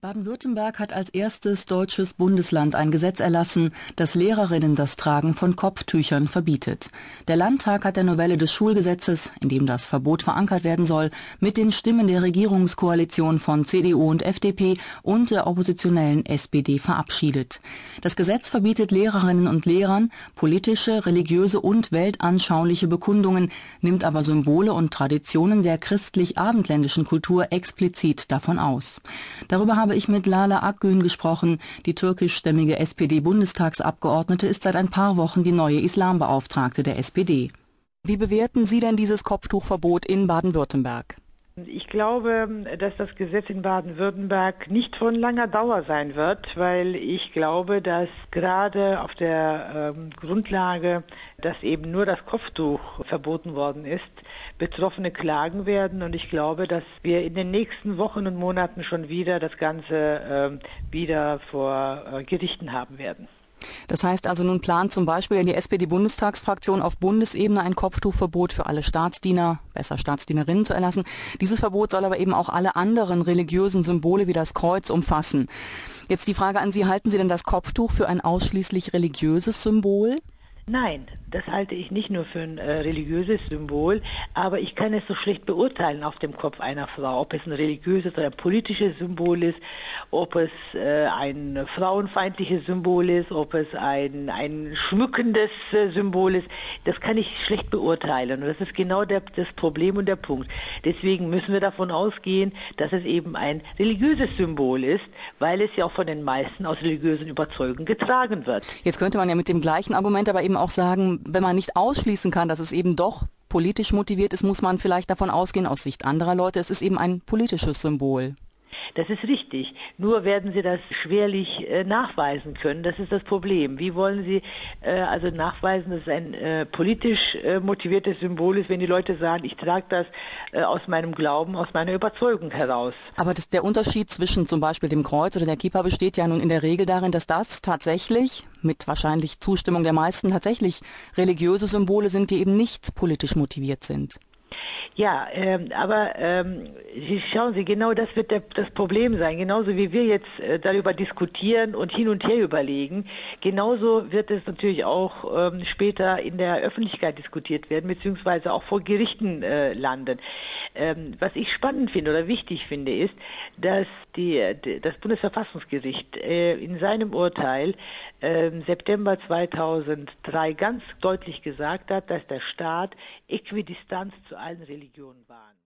Baden-Württemberg hat als erstes deutsches Bundesland ein Gesetz erlassen, das Lehrerinnen das Tragen von Kopftüchern verbietet. Der Landtag hat der Novelle des Schulgesetzes, in dem das Verbot verankert werden soll, mit den Stimmen der Regierungskoalition von CDU und FDP und der oppositionellen SPD verabschiedet. Das Gesetz verbietet Lehrerinnen und Lehrern politische, religiöse und weltanschauliche Bekundungen, nimmt aber Symbole und Traditionen der christlich-abendländischen Kultur explizit davon aus. Darüber haben habe ich mit Lala Akgün gesprochen. Die türkischstämmige SPD-Bundestagsabgeordnete ist seit ein paar Wochen die neue Islambeauftragte der SPD. Wie bewerten Sie denn dieses Kopftuchverbot in Baden-Württemberg? Ich glaube, dass das Gesetz in Baden-Württemberg nicht von langer Dauer sein wird, weil ich glaube, dass gerade auf der ähm, Grundlage, dass eben nur das Kopftuch verboten worden ist, Betroffene klagen werden. Und ich glaube, dass wir in den nächsten Wochen und Monaten schon wieder das Ganze äh, wieder vor äh, Gerichten haben werden. Das heißt also, nun plant zum Beispiel die SPD-Bundestagsfraktion auf Bundesebene ein Kopftuchverbot für alle Staatsdiener, besser Staatsdienerinnen zu erlassen. Dieses Verbot soll aber eben auch alle anderen religiösen Symbole wie das Kreuz umfassen. Jetzt die Frage an Sie, halten Sie denn das Kopftuch für ein ausschließlich religiöses Symbol? Nein, das halte ich nicht nur für ein äh, religiöses Symbol, aber ich kann es so schlecht beurteilen auf dem Kopf einer Frau, ob es ein religiöses oder ein politisches Symbol ist, ob es äh, ein frauenfeindliches Symbol ist, ob es ein, ein schmückendes äh, Symbol ist. Das kann ich schlecht beurteilen und das ist genau der, das Problem und der Punkt. Deswegen müssen wir davon ausgehen, dass es eben ein religiöses Symbol ist, weil es ja auch von den meisten aus religiösen Überzeugungen getragen wird. Jetzt könnte man ja mit dem gleichen Argument aber eben auch sagen, wenn man nicht ausschließen kann, dass es eben doch politisch motiviert ist, muss man vielleicht davon ausgehen, aus Sicht anderer Leute, es ist eben ein politisches Symbol. Das ist richtig. Nur werden Sie das schwerlich äh, nachweisen können. Das ist das Problem. Wie wollen Sie äh, also nachweisen, dass es ein äh, politisch äh, motiviertes Symbol ist, wenn die Leute sagen, ich trage das äh, aus meinem Glauben, aus meiner Überzeugung heraus? Aber das, der Unterschied zwischen zum Beispiel dem Kreuz oder der Kippa besteht ja nun in der Regel darin, dass das tatsächlich mit wahrscheinlich Zustimmung der meisten tatsächlich religiöse Symbole sind, die eben nicht politisch motiviert sind. Ja, ähm, aber ähm, schauen Sie, genau das wird der, das Problem sein. Genauso wie wir jetzt äh, darüber diskutieren und hin und her überlegen, genauso wird es natürlich auch ähm, später in der Öffentlichkeit diskutiert werden, beziehungsweise auch vor Gerichten äh, landen. Ähm, was ich spannend finde oder wichtig finde, ist, dass die, das Bundesverfassungsgericht äh, in seinem Urteil ähm, September 2003 ganz deutlich gesagt hat, dass der Staat Äquidistanz zu allen Religionen wahren.